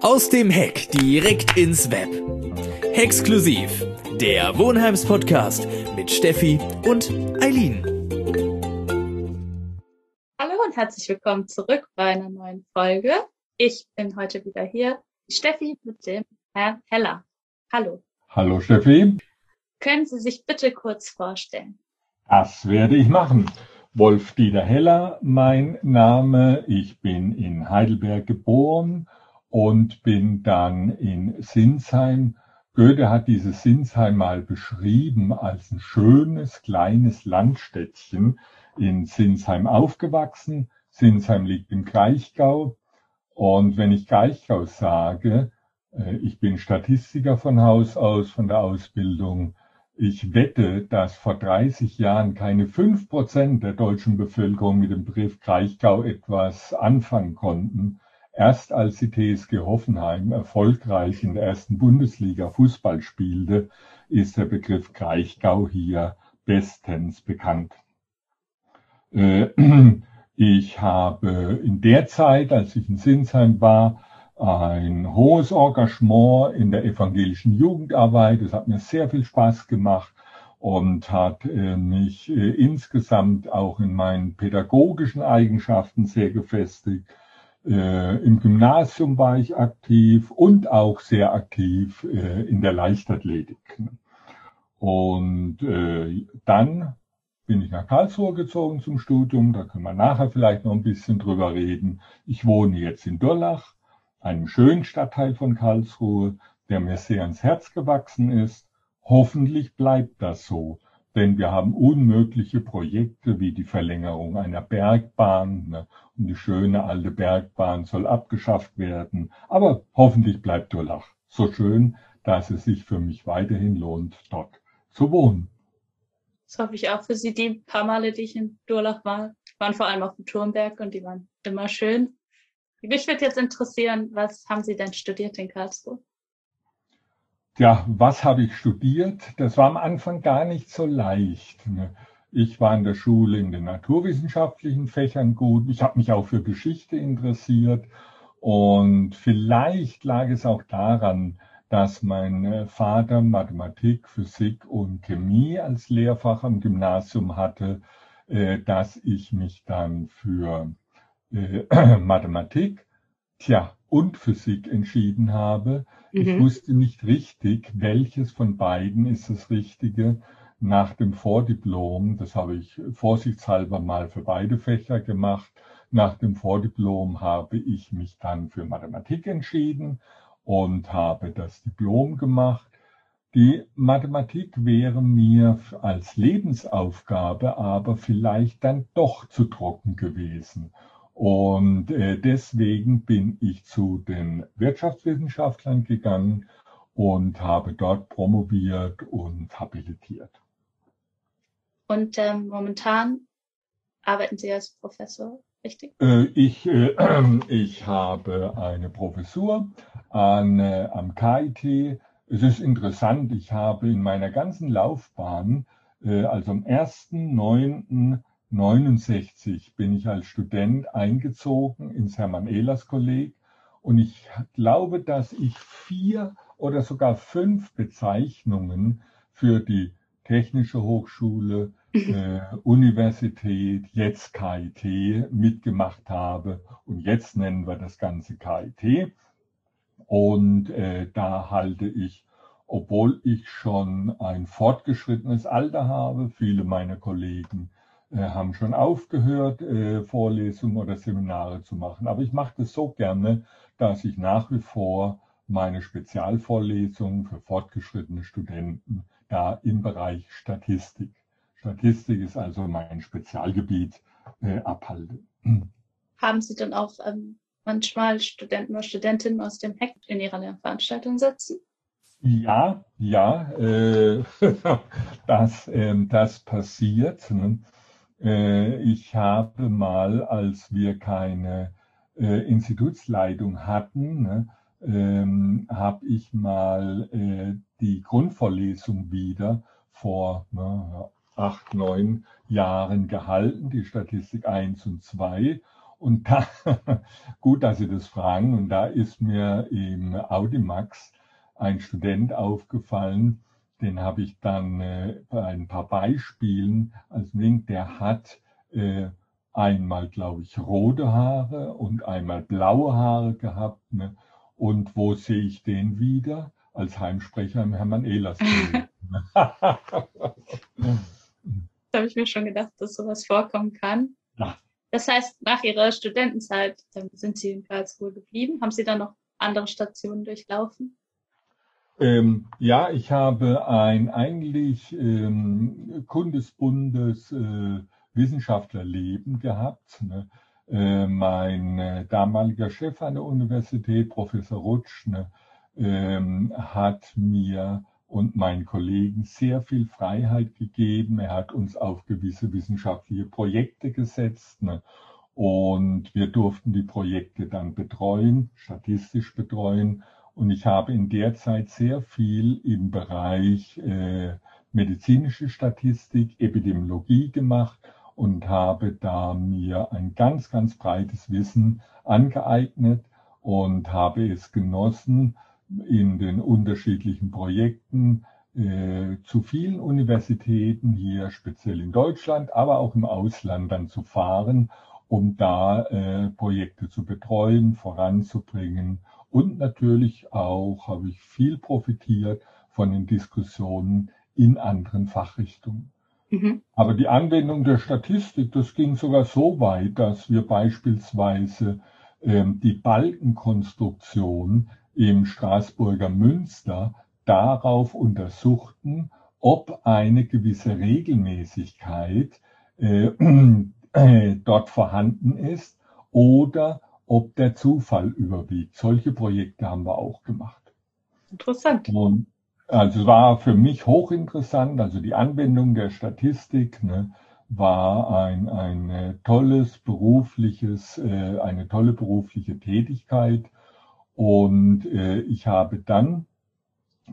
Aus dem Heck direkt ins Web. Exklusiv. Der Wohnheims Podcast mit Steffi und Eileen. Hallo und herzlich willkommen zurück bei einer neuen Folge. Ich bin heute wieder hier, Steffi mit dem Herrn Heller. Hallo. Hallo Steffi. Können Sie sich bitte kurz vorstellen? Das werde ich machen. Wolf-Dieter Heller, mein Name. Ich bin in Heidelberg geboren und bin dann in Sinsheim. Goethe hat dieses Sinsheim mal beschrieben als ein schönes kleines Landstädtchen in Sinsheim aufgewachsen. Sinsheim liegt im Kraichgau. Und wenn ich Kraichgau sage, äh, ich bin Statistiker von Haus aus, von der Ausbildung, ich wette, dass vor 30 Jahren keine fünf Prozent der deutschen Bevölkerung mit dem Begriff Kraichgau etwas anfangen konnten. Erst als die TSG Hoffenheim erfolgreich in der ersten Bundesliga Fußball spielte, ist der Begriff Kraichgau hier bestens bekannt. Äh, ich habe in der Zeit, als ich in Sinsheim war, ein hohes Engagement in der evangelischen Jugendarbeit. Es hat mir sehr viel Spaß gemacht und hat äh, mich äh, insgesamt auch in meinen pädagogischen Eigenschaften sehr gefestigt. Äh, Im Gymnasium war ich aktiv und auch sehr aktiv äh, in der Leichtathletik. Und äh, dann bin ich nach Karlsruhe gezogen zum Studium. Da können wir nachher vielleicht noch ein bisschen drüber reden. Ich wohne jetzt in Durlach einem schönen Stadtteil von Karlsruhe, der mir sehr ans Herz gewachsen ist. Hoffentlich bleibt das so, denn wir haben unmögliche Projekte wie die Verlängerung einer Bergbahn ne, und die schöne alte Bergbahn soll abgeschafft werden. Aber hoffentlich bleibt Durlach so schön, dass es sich für mich weiterhin lohnt, dort zu wohnen. Das hoffe ich auch für Sie. Die paar Male, die ich in Durlach war, waren vor allem auf dem Turmberg und die waren immer schön. Mich würde jetzt interessieren, was haben Sie denn studiert in Karlsruhe? Ja, was habe ich studiert? Das war am Anfang gar nicht so leicht. Ne? Ich war in der Schule in den naturwissenschaftlichen Fächern gut. Ich habe mich auch für Geschichte interessiert. Und vielleicht lag es auch daran, dass mein äh, Vater Mathematik, Physik und Chemie als Lehrfach am Gymnasium hatte, äh, dass ich mich dann für äh, Mathematik, tja, und Physik entschieden habe. Mhm. Ich wusste nicht richtig, welches von beiden ist das Richtige. Nach dem Vordiplom, das habe ich vorsichtshalber mal für beide Fächer gemacht, nach dem Vordiplom habe ich mich dann für Mathematik entschieden und habe das Diplom gemacht. Die Mathematik wäre mir als Lebensaufgabe aber vielleicht dann doch zu trocken gewesen. Und äh, deswegen bin ich zu den Wirtschaftswissenschaftlern gegangen und habe dort promoviert und habilitiert. Und ähm, momentan arbeiten Sie als Professor, richtig? Äh, ich, äh, ich habe eine Professur an, äh, am KIT. Es ist interessant, ich habe in meiner ganzen Laufbahn, äh, also am 1.9. 1969 bin ich als Student eingezogen ins Hermann-Ehlers-Kolleg und ich glaube, dass ich vier oder sogar fünf Bezeichnungen für die Technische Hochschule, äh, Universität, jetzt KIT mitgemacht habe. Und jetzt nennen wir das Ganze KIT. Und äh, da halte ich, obwohl ich schon ein fortgeschrittenes Alter habe, viele meiner Kollegen haben schon aufgehört, äh, Vorlesungen oder Seminare zu machen. Aber ich mache das so gerne, dass ich nach wie vor meine Spezialvorlesungen für fortgeschrittene Studenten da im Bereich Statistik. Statistik ist also mein Spezialgebiet, äh, abhalte. Haben Sie dann auch ähm, manchmal Studenten oder Studentinnen aus dem Heck in Ihrer Lehrveranstaltung sitzen? Ja, ja, äh, das, äh, das passiert. Ne? Äh, ich habe mal, als wir keine äh, Institutsleitung hatten, ne, ähm, habe ich mal äh, die Grundvorlesung wieder vor ne, acht, neun Jahren gehalten, die Statistik 1 und 2. Und da, gut, dass Sie das fragen, und da ist mir im Audimax ein Student aufgefallen, den habe ich dann äh, bei ein paar Beispielen als Link, der hat äh, einmal, glaube ich, rote Haare und einmal blaue Haare gehabt. Ne? Und wo sehe ich den wieder? Als Heimsprecher im Hermann Ehlers. da habe ich mir schon gedacht, dass sowas vorkommen kann. Ja. Das heißt, nach Ihrer Studentenzeit sind Sie in Karlsruhe geblieben. Haben Sie dann noch andere Stationen durchlaufen? Ähm, ja, ich habe ein eigentlich ähm, kundesbundes äh, Wissenschaftlerleben gehabt. Ne? Äh, mein äh, damaliger Chef an der Universität, Professor Rutsch, ne, ähm, hat mir und meinen Kollegen sehr viel Freiheit gegeben. Er hat uns auf gewisse wissenschaftliche Projekte gesetzt. Ne? Und wir durften die Projekte dann betreuen, statistisch betreuen. Und ich habe in der Zeit sehr viel im Bereich äh, medizinische Statistik, Epidemiologie gemacht und habe da mir ein ganz, ganz breites Wissen angeeignet und habe es genossen, in den unterschiedlichen Projekten äh, zu vielen Universitäten hier, speziell in Deutschland, aber auch im Ausland dann zu fahren, um da äh, Projekte zu betreuen, voranzubringen und natürlich auch habe ich viel profitiert von den Diskussionen in anderen Fachrichtungen. Mhm. Aber die Anwendung der Statistik, das ging sogar so weit, dass wir beispielsweise ähm, die Balkenkonstruktion im Straßburger Münster darauf untersuchten, ob eine gewisse Regelmäßigkeit äh, äh, dort vorhanden ist oder ob der Zufall überwiegt. Solche Projekte haben wir auch gemacht. Interessant. Und also war für mich hochinteressant, also die Anwendung der Statistik ne, war ein, ein tolles berufliches, äh, eine tolle berufliche Tätigkeit. Und äh, ich habe dann,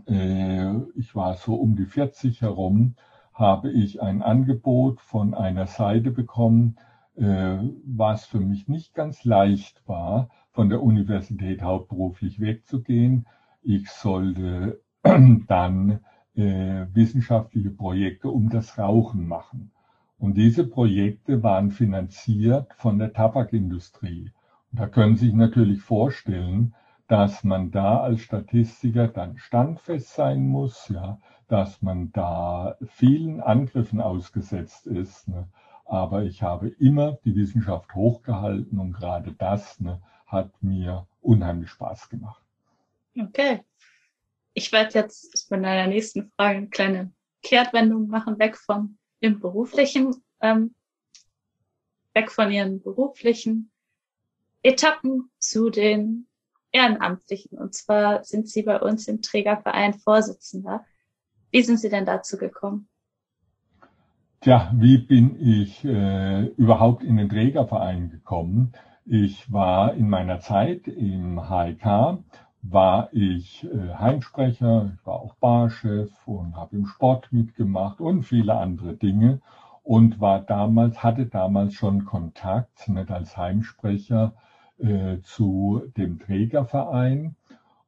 äh, ich war so um die 40 herum, habe ich ein Angebot von einer Seite bekommen, äh, was für mich nicht ganz leicht war, von der Universität hauptberuflich wegzugehen. Ich sollte dann äh, wissenschaftliche Projekte um das Rauchen machen. Und diese Projekte waren finanziert von der Tabakindustrie. Und da können Sie sich natürlich vorstellen, dass man da als Statistiker dann standfest sein muss, ja, dass man da vielen Angriffen ausgesetzt ist. Ne. Aber ich habe immer die Wissenschaft hochgehalten und gerade das ne, hat mir unheimlich Spaß gemacht. Okay. Ich werde jetzt bei meiner nächsten Frage eine kleine Kehrtwendung machen, weg von dem beruflichen, ähm, weg von ihren beruflichen Etappen zu den Ehrenamtlichen. Und zwar sind Sie bei uns im Trägerverein Vorsitzender. Wie sind Sie denn dazu gekommen? Tja, wie bin ich äh, überhaupt in den Trägerverein gekommen? Ich war in meiner Zeit im HIK, war ich äh, Heimsprecher, ich war auch Barchef und habe im Sport mitgemacht und viele andere Dinge und war damals, hatte damals schon Kontakt nicht als Heimsprecher äh, zu dem Trägerverein.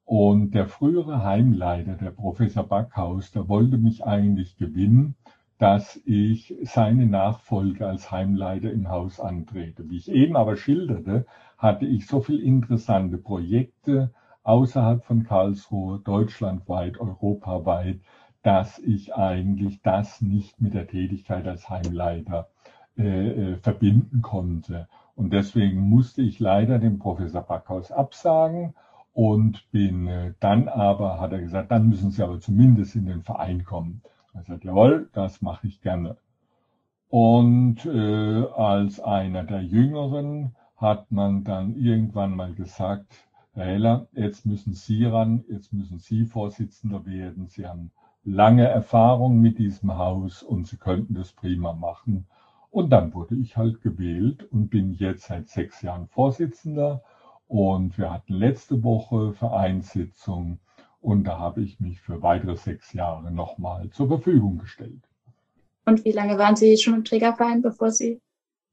Und der frühere Heimleiter, der Professor Backhaus, der wollte mich eigentlich gewinnen dass ich seine Nachfolge als Heimleiter im Haus antrete. Wie ich eben aber schilderte, hatte ich so viele interessante Projekte außerhalb von Karlsruhe, deutschlandweit, europaweit, dass ich eigentlich das nicht mit der Tätigkeit als Heimleiter äh, äh verbinden konnte. Und deswegen musste ich leider dem Professor Backhaus absagen und bin äh, dann aber, hat er gesagt, dann müssen Sie aber zumindest in den Verein kommen. Er sagt, jawohl, das mache ich gerne. Und äh, als einer der Jüngeren hat man dann irgendwann mal gesagt, Herr Heller, jetzt müssen Sie ran, jetzt müssen Sie Vorsitzender werden. Sie haben lange Erfahrung mit diesem Haus und Sie könnten das prima machen. Und dann wurde ich halt gewählt und bin jetzt seit sechs Jahren Vorsitzender. Und wir hatten letzte Woche Vereinssitzung und da habe ich mich für weitere sechs Jahre nochmal zur Verfügung gestellt. Und wie lange waren Sie schon im Trägerverein, bevor Sie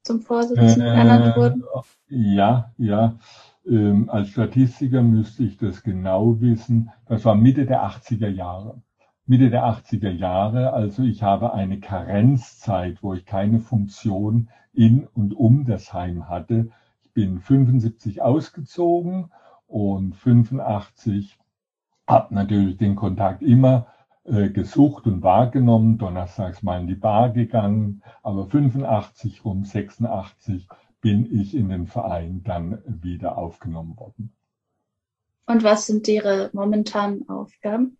zum Vorsitzenden äh, ernannt wurden? Ja, ja. Ähm, als Statistiker müsste ich das genau wissen. Das war Mitte der 80er Jahre. Mitte der 80er Jahre. Also ich habe eine Karenzzeit, wo ich keine Funktion in und um das Heim hatte. Ich bin 75 ausgezogen und 85 habe natürlich den Kontakt immer äh, gesucht und wahrgenommen, donnerstags mal in die Bar gegangen, aber 85 rum 86 bin ich in den Verein dann wieder aufgenommen worden. Und was sind Ihre momentanen Aufgaben?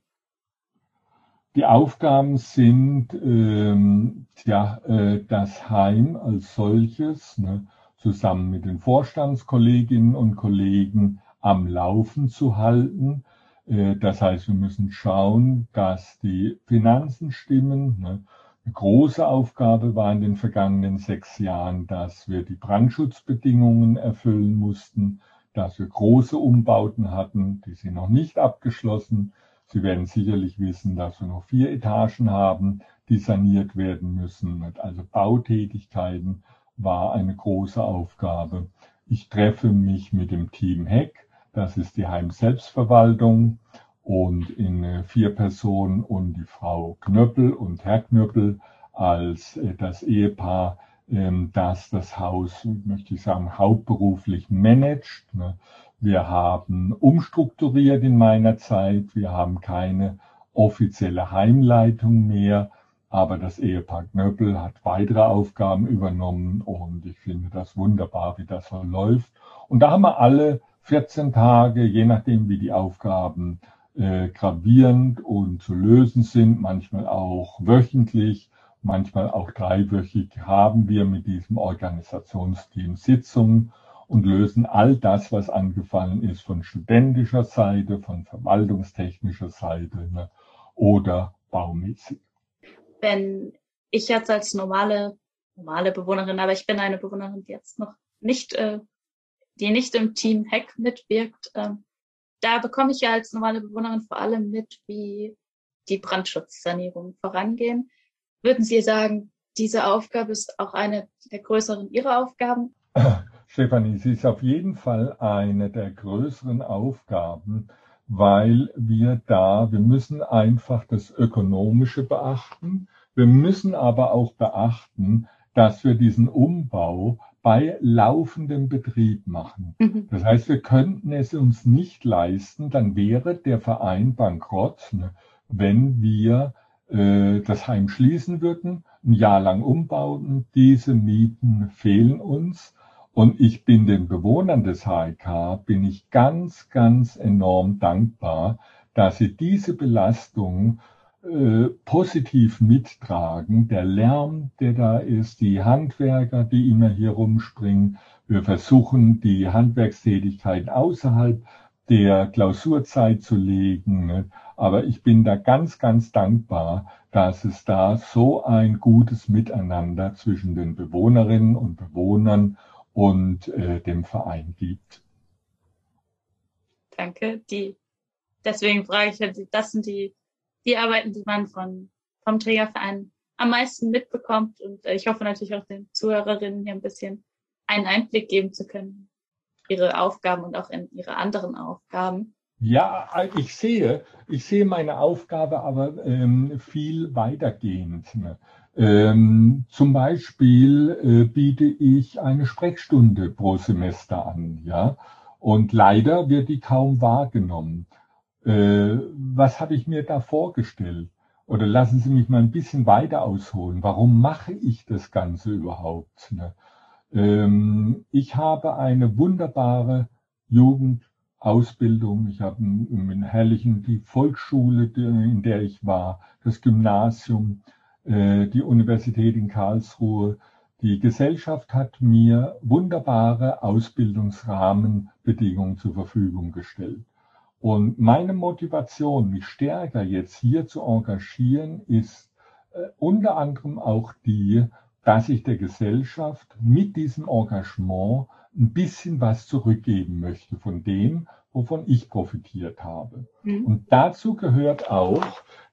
Die Aufgaben sind ähm, ja, äh, das Heim als solches, ne, zusammen mit den Vorstandskolleginnen und Kollegen am Laufen zu halten. Äh, das heißt, wir müssen schauen, dass die Finanzen stimmen. Ne. Eine große Aufgabe war in den vergangenen sechs Jahren, dass wir die Brandschutzbedingungen erfüllen mussten, dass wir große Umbauten hatten, die sind noch nicht abgeschlossen. Sie werden sicherlich wissen, dass wir noch vier Etagen haben, die saniert werden müssen. Also Bautätigkeiten war eine große Aufgabe. Ich treffe mich mit dem Team Heck, das ist die Heimselbstverwaltung und in vier Personen und die Frau Knöppel und Herr Knöppel als äh, das Ehepaar, ähm, das das Haus, möchte ich sagen, hauptberuflich managt. Ne? Wir haben umstrukturiert in meiner Zeit. Wir haben keine offizielle Heimleitung mehr. Aber das Ehepaar Knöppel hat weitere Aufgaben übernommen und ich finde das wunderbar, wie das so läuft. Und da haben wir alle 14 Tage, je nachdem wie die Aufgaben äh, gravierend und zu lösen sind, manchmal auch wöchentlich, manchmal auch dreiwöchig, haben wir mit diesem Organisationsteam Sitzungen und lösen all das, was angefallen ist von studentischer Seite, von verwaltungstechnischer Seite ne, oder baumäßig. Wenn ich jetzt als normale, normale Bewohnerin, aber ich bin eine Bewohnerin, die jetzt noch nicht, äh, die nicht im Team Hack mitwirkt, äh, da bekomme ich ja als normale Bewohnerin vor allem mit, wie die Brandschutzsanierung vorangehen. Würden Sie sagen, diese Aufgabe ist auch eine der größeren Ihrer Aufgaben? Stefanie, sie ist auf jeden Fall eine der größeren Aufgaben, weil wir da, wir müssen einfach das Ökonomische beachten. Wir müssen aber auch beachten, dass wir diesen Umbau bei laufendem Betrieb machen. Mhm. Das heißt, wir könnten es uns nicht leisten, dann wäre der Verein bankrott, ne, wenn wir äh, das Heim schließen würden, ein Jahr lang umbauen, diese Mieten fehlen uns und ich bin den Bewohnern des HIK, bin ich ganz, ganz enorm dankbar, dass sie diese Belastung positiv mittragen. Der Lärm, der da ist, die Handwerker, die immer hier rumspringen. Wir versuchen, die Handwerkstätigkeit außerhalb der Klausurzeit zu legen. Aber ich bin da ganz, ganz dankbar, dass es da so ein gutes Miteinander zwischen den Bewohnerinnen und Bewohnern und äh, dem Verein gibt. Danke. Die, deswegen frage ich, das sind die, die Arbeiten, die man von, vom Trägerverein am meisten mitbekommt. Und äh, ich hoffe natürlich auch den Zuhörerinnen hier ein bisschen einen Einblick geben zu können, ihre Aufgaben und auch in ihre anderen Aufgaben. Ja, ich sehe, ich sehe meine Aufgabe aber ähm, viel weitergehend. Ne? Ähm, zum Beispiel äh, biete ich eine Sprechstunde pro Semester an, ja, und leider wird die kaum wahrgenommen. Äh, was habe ich mir da vorgestellt? Oder lassen Sie mich mal ein bisschen weiter ausholen. Warum mache ich das Ganze überhaupt? Ne? Ähm, ich habe eine wunderbare Jugendausbildung. Ich habe in Herrlichen die Volksschule, in der ich war, das Gymnasium äh, die Universität in Karlsruhe. Die Gesellschaft hat mir wunderbare Ausbildungsrahmenbedingungen zur Verfügung gestellt. Und meine Motivation, mich stärker jetzt hier zu engagieren, ist äh, unter anderem auch die, dass ich der Gesellschaft mit diesem Engagement ein bisschen was zurückgeben möchte von dem, wovon ich profitiert habe. Mhm. Und dazu gehört auch,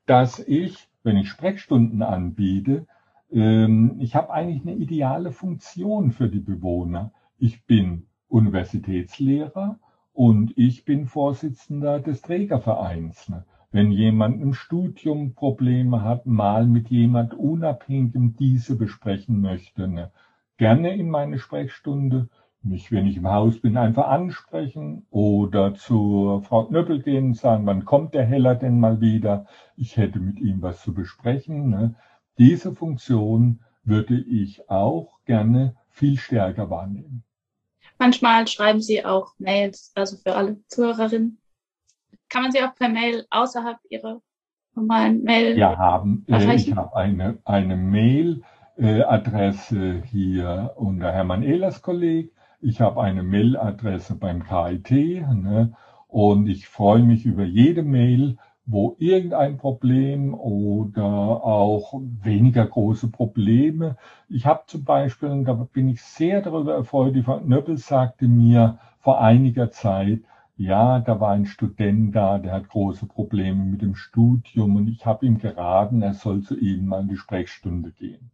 dass ich wenn ich Sprechstunden anbiete, ähm, ich habe eigentlich eine ideale Funktion für die Bewohner. Ich bin Universitätslehrer und ich bin Vorsitzender des Trägervereins. Ne? Wenn jemand im Studium Probleme hat, mal mit jemand Unabhängigem diese besprechen möchte, ne? gerne in meine Sprechstunde, mich, wenn ich im Haus bin, einfach ansprechen oder zur Frau Knöppel gehen und sagen, wann kommt der Heller denn mal wieder? Ich hätte mit ihm was zu besprechen. Ne? Diese Funktion würde ich auch gerne viel stärker wahrnehmen. Manchmal schreiben Sie auch Mails, also für alle Zuhörerinnen. Kann man sie auch per Mail außerhalb Ihrer normalen Mail? Ja, haben. Äh, ich habe eine, eine Mail-Adresse hier unter Hermann Ehlers Kolleg. Ich habe eine Mail-Adresse beim KIT ne? und ich freue mich über jede Mail, wo irgendein Problem oder auch weniger große Probleme. Ich habe zum Beispiel, und da bin ich sehr darüber erfreut, die Frau Nöppel sagte mir vor einiger Zeit, ja, da war ein Student da, der hat große Probleme mit dem Studium und ich habe ihm geraten, er soll zu Ihnen mal in die Sprechstunde gehen.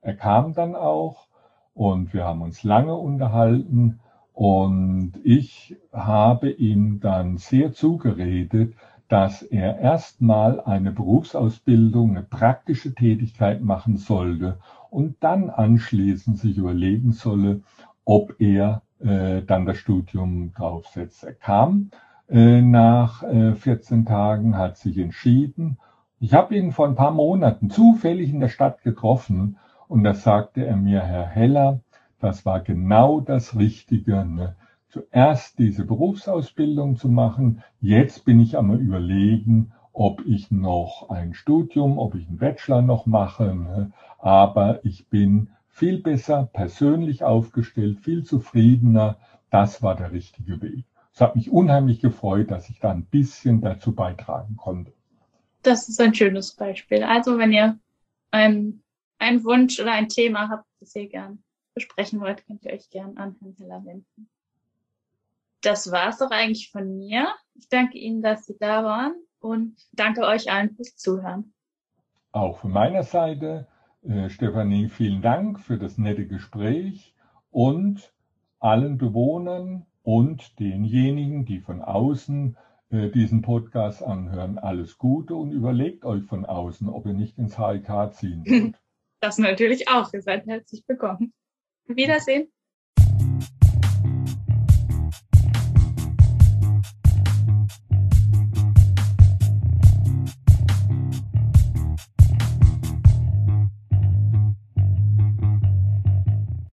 Er kam dann auch und wir haben uns lange unterhalten und ich habe ihm dann sehr zugeredet, dass er erstmal eine Berufsausbildung, eine praktische Tätigkeit machen sollte und dann anschließend sich überlegen solle, ob er äh, dann das Studium draufsetzt. Er kam äh, nach äh, 14 Tagen, hat sich entschieden. Ich habe ihn vor ein paar Monaten zufällig in der Stadt getroffen und da sagte er mir, Herr Heller, das war genau das Richtige. Ne? Zuerst diese Berufsausbildung zu machen. Jetzt bin ich am überlegen, ob ich noch ein Studium, ob ich einen Bachelor noch mache. Aber ich bin viel besser persönlich aufgestellt, viel zufriedener. Das war der richtige Weg. Es hat mich unheimlich gefreut, dass ich da ein bisschen dazu beitragen konnte. Das ist ein schönes Beispiel. Also wenn ihr einen, einen Wunsch oder ein Thema habt, das ihr gern besprechen wollt, könnt ihr euch gern an Herrn Heller wenden das war's doch eigentlich von mir. Ich danke Ihnen, dass Sie da waren und danke euch allen fürs Zuhören. Auch von meiner Seite, äh, Stefanie, vielen Dank für das nette Gespräch und allen Bewohnern und denjenigen, die von außen äh, diesen Podcast anhören, alles Gute und überlegt euch von außen, ob ihr nicht ins HIK ziehen wollt. Das natürlich auch. Ihr seid herzlich willkommen. Wiedersehen.